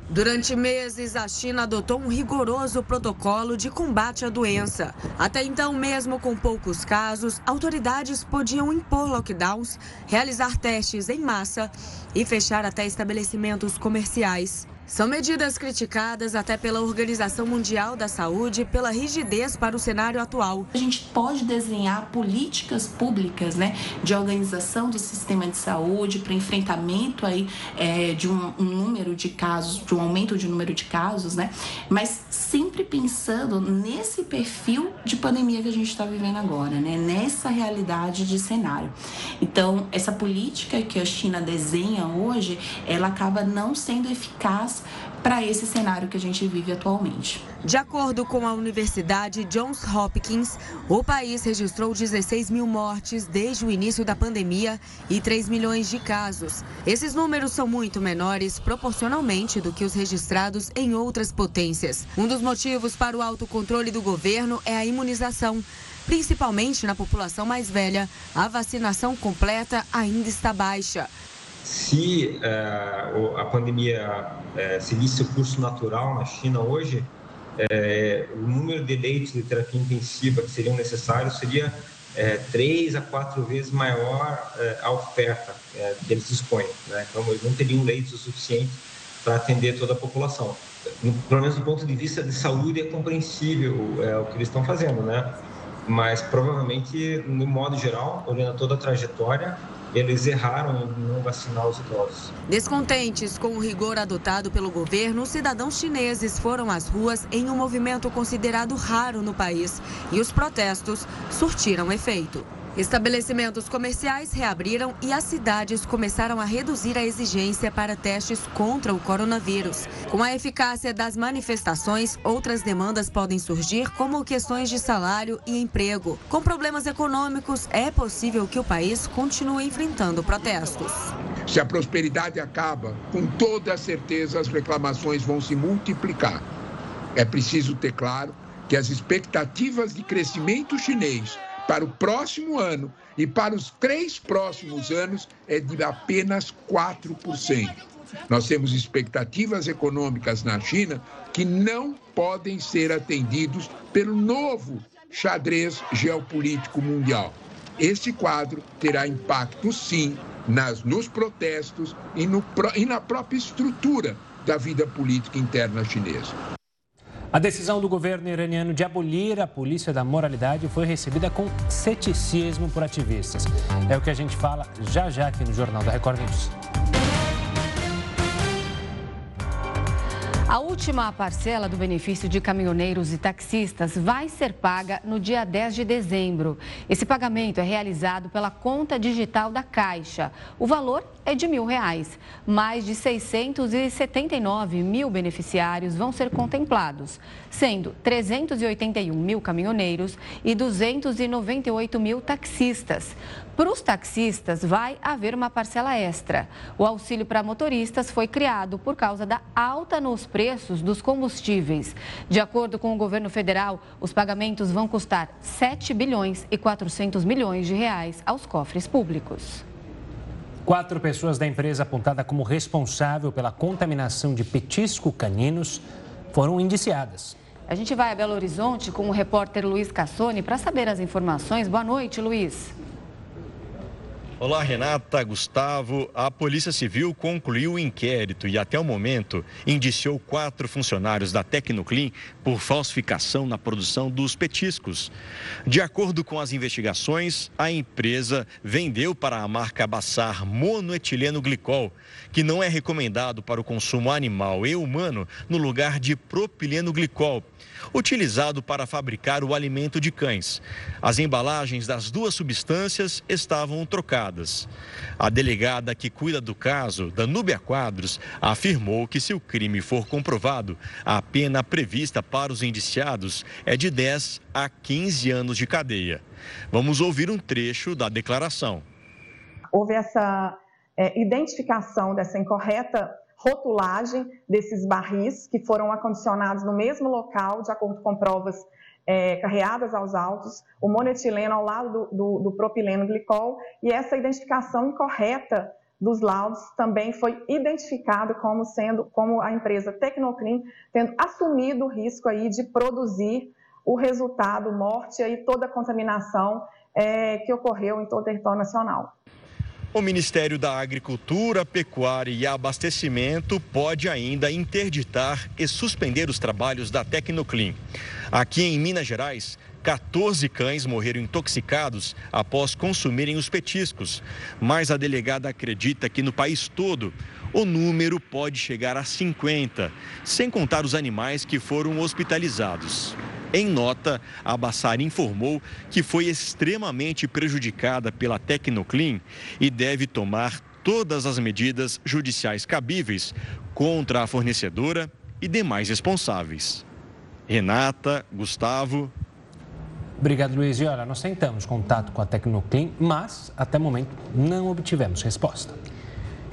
S1: Durante meses, a China adotou um rigoroso protocolo de combate à doença. Até então, mesmo com poucos casos, autoridades podiam impor lockdowns, realizar testes em massa e fechar até estabelecimentos comerciais. São medidas criticadas até pela Organização Mundial da Saúde pela rigidez para o cenário atual.
S12: A gente pode desenhar políticas públicas, né, de organização do sistema de saúde para enfrentamento aí é, de um, um, número de casos, de um aumento de número de casos, né, mas sempre pensando nesse perfil de pandemia que a gente está vivendo agora, né, nessa realidade de cenário. Então, essa política que a China desenha hoje, ela acaba não sendo eficaz para esse cenário que a gente vive atualmente.
S1: De acordo com a Universidade Johns Hopkins, o país registrou 16 mil mortes desde o início da pandemia e 3 milhões de casos. Esses números são muito menores proporcionalmente do que os registrados em outras potências. Um dos motivos para o autocontrole do governo é a imunização. Principalmente na população mais velha, a vacinação completa ainda está baixa
S13: se uh, a pandemia uh, seguisse o curso natural na China hoje, uh, o número de leitos de terapia intensiva que seriam necessários seria três a quatro vezes maior a oferta que eles dispõem. Né? Então, eles não teriam leitos o suficiente para atender toda a população. No, pelo menos do ponto de vista de saúde, é compreensível é, o que eles estão fazendo, né? Mas provavelmente, no modo geral, olhando toda a trajetória, eles erraram em não vacinar os idosos.
S1: Descontentes com o rigor adotado pelo governo, os cidadãos chineses foram às ruas em um movimento considerado raro no país e os protestos surtiram efeito. Estabelecimentos comerciais reabriram e as cidades começaram a reduzir a exigência para testes contra o coronavírus. Com a eficácia das manifestações, outras demandas podem surgir, como questões de salário e emprego. Com problemas econômicos, é possível que o país continue enfrentando protestos.
S14: Se a prosperidade acaba, com toda certeza as reclamações vão se multiplicar. É preciso ter claro que as expectativas de crescimento chinês para o próximo ano e para os três próximos anos é de apenas 4%. Nós temos expectativas econômicas na China que não podem ser atendidos pelo novo xadrez geopolítico mundial. Este quadro terá impacto, sim, nas, nos protestos e, no, e na própria estrutura da vida política interna chinesa.
S2: A decisão do governo iraniano de abolir a polícia da moralidade foi recebida com ceticismo por ativistas. É o que a gente fala já já aqui no Jornal da Record News.
S1: A última parcela do benefício de caminhoneiros e taxistas vai ser paga no dia 10 de dezembro. Esse pagamento é realizado pela conta digital da Caixa. O valor é de mil reais. Mais de 679 mil beneficiários vão ser contemplados, sendo 381 mil caminhoneiros e 298 mil taxistas. Para os taxistas, vai haver uma parcela extra. O auxílio para motoristas foi criado por causa da alta nos preços dos combustíveis. De acordo com o governo federal, os pagamentos vão custar 7 bilhões e 400 milhões de reais aos cofres públicos.
S2: Quatro pessoas da empresa apontada como responsável pela contaminação de petisco caninos foram indiciadas.
S1: A gente vai a Belo Horizonte com o repórter Luiz Cassoni para saber as informações. Boa noite, Luiz.
S15: Olá, Renata, Gustavo. A Polícia Civil concluiu o inquérito e, até o momento, indiciou quatro funcionários da Tecnoclean por falsificação na produção dos petiscos. De acordo com as investigações, a empresa vendeu para a marca Bassar monoetileno glicol, que não é recomendado para o consumo animal e humano, no lugar de propileno glicol utilizado para fabricar o alimento de cães. As embalagens das duas substâncias estavam trocadas. A delegada que cuida do caso, Danúbia Quadros, afirmou que se o crime for comprovado, a pena prevista para os indiciados é de 10 a 15 anos de cadeia. Vamos ouvir um trecho da declaração.
S16: Houve essa é, identificação dessa incorreta rotulagem desses barris que foram acondicionados no mesmo local, de acordo com provas é, carreadas aos autos, o monetileno ao lado do, do, do propileno glicol, e essa identificação incorreta dos laudos também foi identificado como sendo, como a empresa Tecnocrim tendo assumido o risco aí de produzir o resultado, morte e toda a contaminação é, que ocorreu em todo o território nacional.
S15: O Ministério da Agricultura, Pecuária e Abastecimento pode ainda interditar e suspender os trabalhos da Tecnoclean. Aqui em Minas Gerais, 14 cães morreram intoxicados após consumirem os petiscos, mas a delegada acredita que no país todo o número pode chegar a 50, sem contar os animais que foram hospitalizados. Em nota, a Bassar informou que foi extremamente prejudicada pela Tecnoclean e deve tomar todas as medidas judiciais cabíveis contra a fornecedora e demais responsáveis. Renata, Gustavo.
S2: Obrigado, Luiz. E olha, nós tentamos contato com a Tecnoclean, mas até o momento não obtivemos resposta.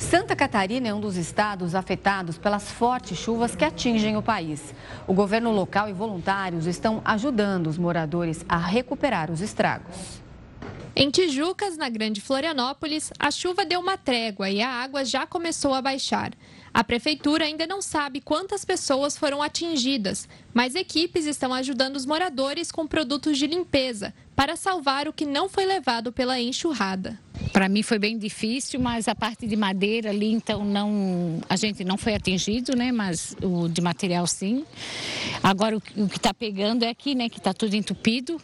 S1: Santa Catarina é um dos estados afetados pelas fortes chuvas que atingem o país. O governo local e voluntários estão ajudando os moradores a recuperar os estragos.
S17: Em Tijucas, na Grande Florianópolis, a chuva deu uma trégua e a água já começou a baixar. A prefeitura ainda não sabe quantas pessoas foram atingidas, mas equipes estão ajudando os moradores com produtos de limpeza para salvar o que não foi levado pela enxurrada.
S18: Para mim foi bem difícil, mas a parte de madeira ali, então não, a gente não foi atingido, né? Mas o de material sim. Agora o, que está pegando é aqui, né? Que está tudo entupido.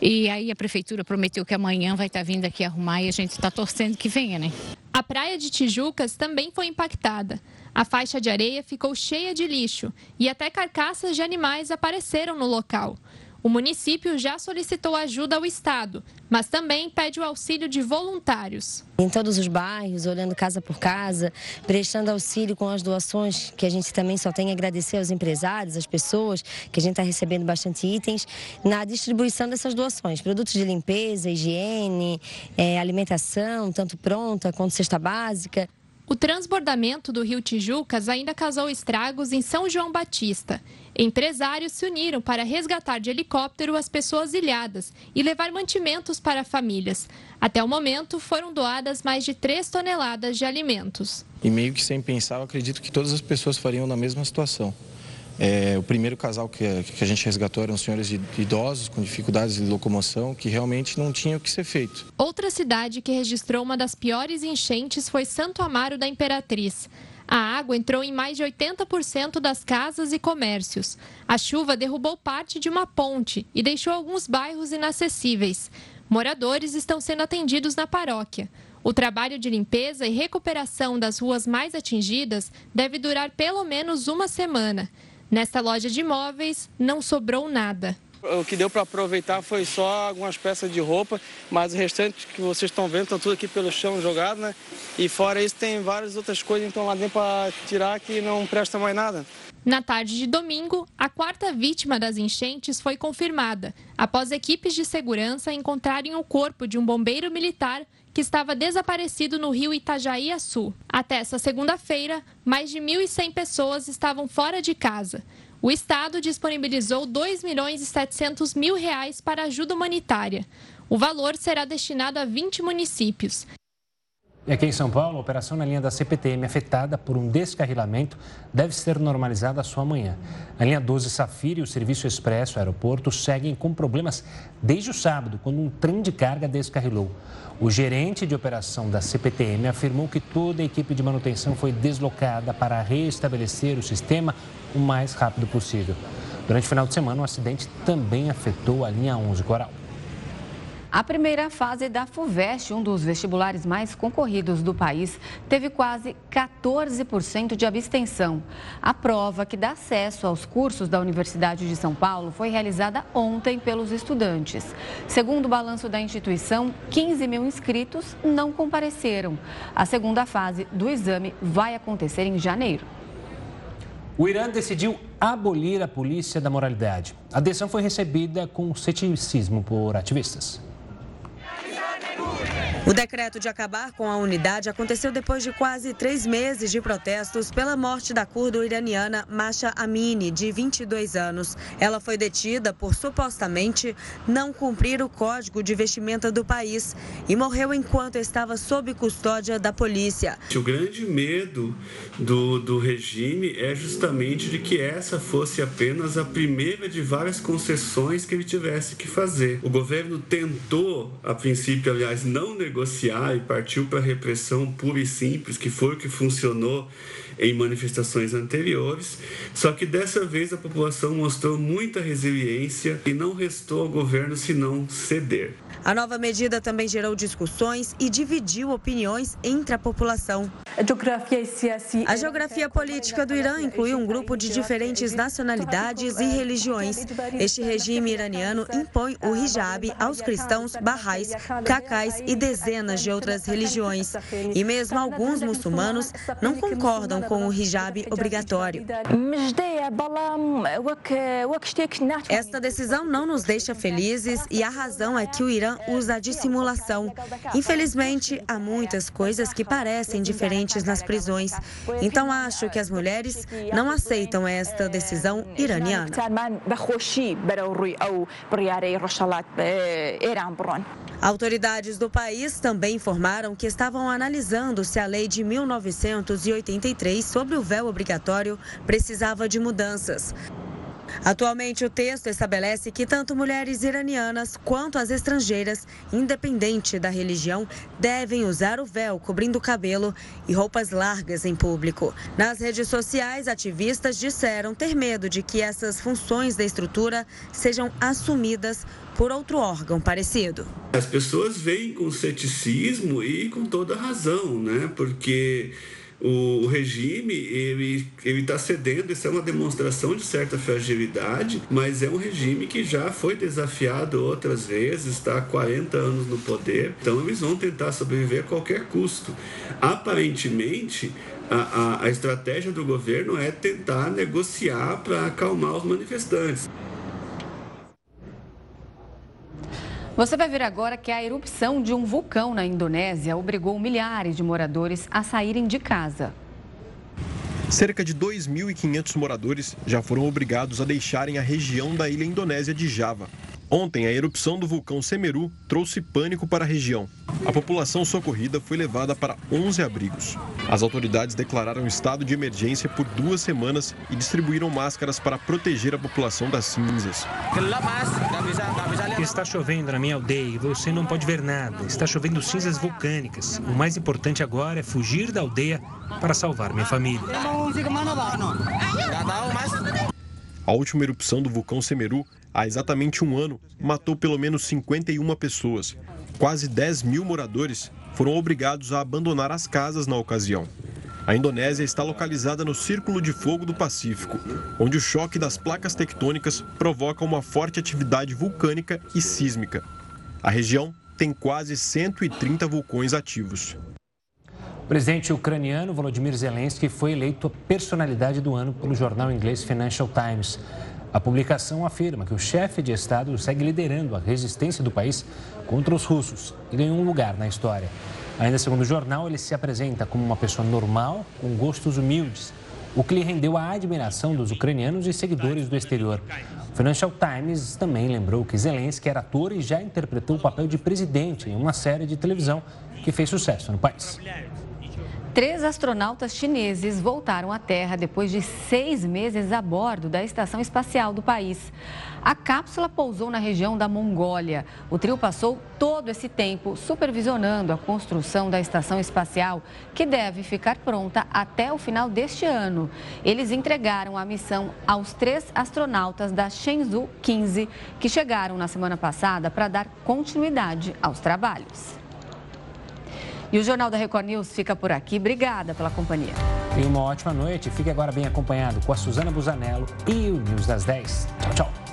S18: E aí a prefeitura prometeu que amanhã vai estar tá vindo aqui arrumar e a gente está torcendo que venha, né?
S17: A praia de Tijucas também foi impactada. A faixa de areia ficou cheia de lixo e até carcaças de animais apareceram no local. O município já solicitou ajuda ao Estado, mas também pede o auxílio de voluntários.
S19: Em todos os bairros, olhando casa por casa, prestando auxílio com as doações, que a gente também só tem a agradecer aos empresários, às pessoas, que a gente está recebendo bastante itens, na distribuição dessas doações. Produtos de limpeza, higiene, é, alimentação, tanto pronta quanto cesta básica.
S17: O transbordamento do rio Tijucas ainda causou estragos em São João Batista. Empresários se uniram para resgatar de helicóptero as pessoas ilhadas e levar mantimentos para famílias. Até o momento, foram doadas mais de 3 toneladas de alimentos.
S20: E meio que sem pensar, eu acredito que todas as pessoas fariam na mesma situação. É, o primeiro casal que, que, a gente resgatou eram senhores idosos com dificuldades de locomoção que realmente não tinha o que ser feito.
S17: Outra cidade que registrou uma das piores enchentes foi Santo Amaro da Imperatriz. A água entrou em mais de 80% das casas e comércios. A chuva derrubou parte de uma ponte e deixou alguns bairros inacessíveis. Moradores estão sendo atendidos na paróquia. O trabalho de limpeza e recuperação das ruas mais atingidas deve durar pelo menos uma semana. Nesta loja de imóveis, não sobrou nada.
S21: O que deu para aproveitar foi só algumas peças de roupa, mas o restante que vocês estão vendo estão tudo aqui pelo chão jogado, né? E fora isso tem várias outras coisas então lá dentro para tirar que não presta mais nada.
S17: Na tarde de domingo, a quarta vítima das enchentes foi confirmada, após equipes de segurança encontrarem o corpo de um bombeiro militar que estava desaparecido no rio Itajaí-Açu. Até essa segunda-feira, mais de 1.100 pessoas estavam fora de casa. O Estado disponibilizou 2 milhões e 700 mil reais para ajuda humanitária. O valor será destinado a 20 municípios.
S2: E aqui em São Paulo, a operação na linha da CPTM afetada por um descarrilamento deve ser normalizada só amanhã. A linha 12 Safira e o serviço expresso aeroporto seguem com problemas desde o sábado, quando um trem de carga descarrilou. O gerente de operação da CPTM afirmou que toda a equipe de manutenção foi deslocada para restabelecer o sistema o mais rápido possível. Durante o final de semana, o acidente também afetou a linha 11 Coral.
S1: A primeira fase da FUVEST, um dos vestibulares mais concorridos do país, teve quase 14% de abstenção. A prova, que dá acesso aos cursos da Universidade de São Paulo, foi realizada ontem pelos estudantes. Segundo o balanço da instituição, 15 mil inscritos não compareceram. A segunda fase do exame vai acontecer em janeiro.
S2: O Irã decidiu abolir a polícia da moralidade. A decisão foi recebida com ceticismo por ativistas.
S7: O decreto de acabar com a unidade aconteceu depois de quase três meses de protestos pela morte da curdo-iraniana Masha Amini, de 22 anos. Ela foi detida por supostamente não cumprir o código de vestimenta do país e morreu enquanto estava sob custódia da polícia.
S22: O grande medo do, do regime é justamente de que essa fosse apenas a primeira de várias concessões que ele tivesse que fazer. O governo tentou, a princípio, aliás, não negociar e partiu para a repressão pura e simples, que foi o que funcionou em manifestações anteriores. Só que dessa vez a população mostrou muita resiliência e não restou ao governo senão ceder.
S7: A nova medida também gerou discussões e dividiu opiniões entre a população. A geografia política do Irã inclui um grupo de diferentes nacionalidades e religiões. Este regime iraniano impõe o hijab aos cristãos, barrais, cacais e dezenas de outras religiões. E mesmo alguns muçulmanos não concordam com o hijab obrigatório. Esta decisão não nos deixa felizes e a razão é que o Irã usa dissimulação. Infelizmente, há muitas coisas que parecem diferentes nas prisões. Então, acho que as mulheres não aceitam esta decisão iraniana. Autoridades do país também informaram que estavam analisando se a lei de 1983 sobre o véu obrigatório precisava de mudanças. Atualmente, o texto estabelece que tanto mulheres iranianas quanto as estrangeiras, independente da religião, devem usar o véu cobrindo o cabelo e roupas largas em público. Nas redes sociais, ativistas disseram ter medo de que essas funções da estrutura sejam assumidas por outro órgão parecido.
S22: As pessoas veem com ceticismo e com toda razão, né? Porque o, regime ele ele está cedendo isso é uma demonstração de certa fragilidade mas é um regime que já foi desafiado outras vezes está há 40 anos no poder então eles vão tentar sobreviver a qualquer custo. Aparentemente a, a, a estratégia do governo é tentar negociar para acalmar os manifestantes
S1: Você vai ver agora que a erupção de um vulcão na Indonésia obrigou milhares de moradores a saírem de casa.
S6: Cerca de 2.500 moradores já foram obrigados a deixarem a região da ilha indonésia de Java, Ontem, a erupção do vulcão Semeru trouxe pânico para a região. A população socorrida foi levada para 11 abrigos. As autoridades declararam estado de emergência por duas semanas e distribuíram máscaras para proteger a população das cinzas.
S2: Está chovendo na minha aldeia e você não pode ver nada. Está chovendo cinzas vulcânicas. O mais importante agora é fugir da aldeia para salvar minha família.
S6: A última erupção do vulcão Semeru há exatamente um ano, matou pelo menos 51 pessoas. Quase 10 mil moradores foram obrigados a abandonar as casas na ocasião. A Indonésia está localizada no Círculo de Fogo do Pacífico, onde o choque das placas tectônicas provoca uma forte atividade vulcânica e sísmica. A região tem quase 130 vulcões ativos.
S2: O presidente ucraniano Volodymyr Zelensky foi eleito a personalidade do ano pelo jornal inglês Financial Times. A publicação afirma que o chefe de Estado segue liderando a resistência do país contra os russos e ganhou um lugar na história. Ainda segundo o jornal, ele se apresenta como uma pessoa normal, com gostos humildes, o que lhe rendeu a admiração dos ucranianos e seguidores do exterior. O Financial Times também lembrou que Zelensky era ator e já interpretou o papel de presidente em uma série de televisão que fez sucesso no país.
S1: Três astronautas chineses voltaram à Terra depois de seis meses a bordo da estação espacial do país. A cápsula pousou na região da Mongólia. O trio passou todo esse tempo supervisionando a construção da estação espacial, que deve ficar pronta até o final deste ano. Eles entregaram a missão aos três astronautas da Shenzhou 15, que chegaram na semana passada para dar continuidade aos trabalhos. E o Jornal da Record News fica por aqui. Obrigada pela companhia.
S2: E uma ótima noite. Fique agora bem acompanhado com a Suzana Busanello e o News das 10. Tchau, tchau.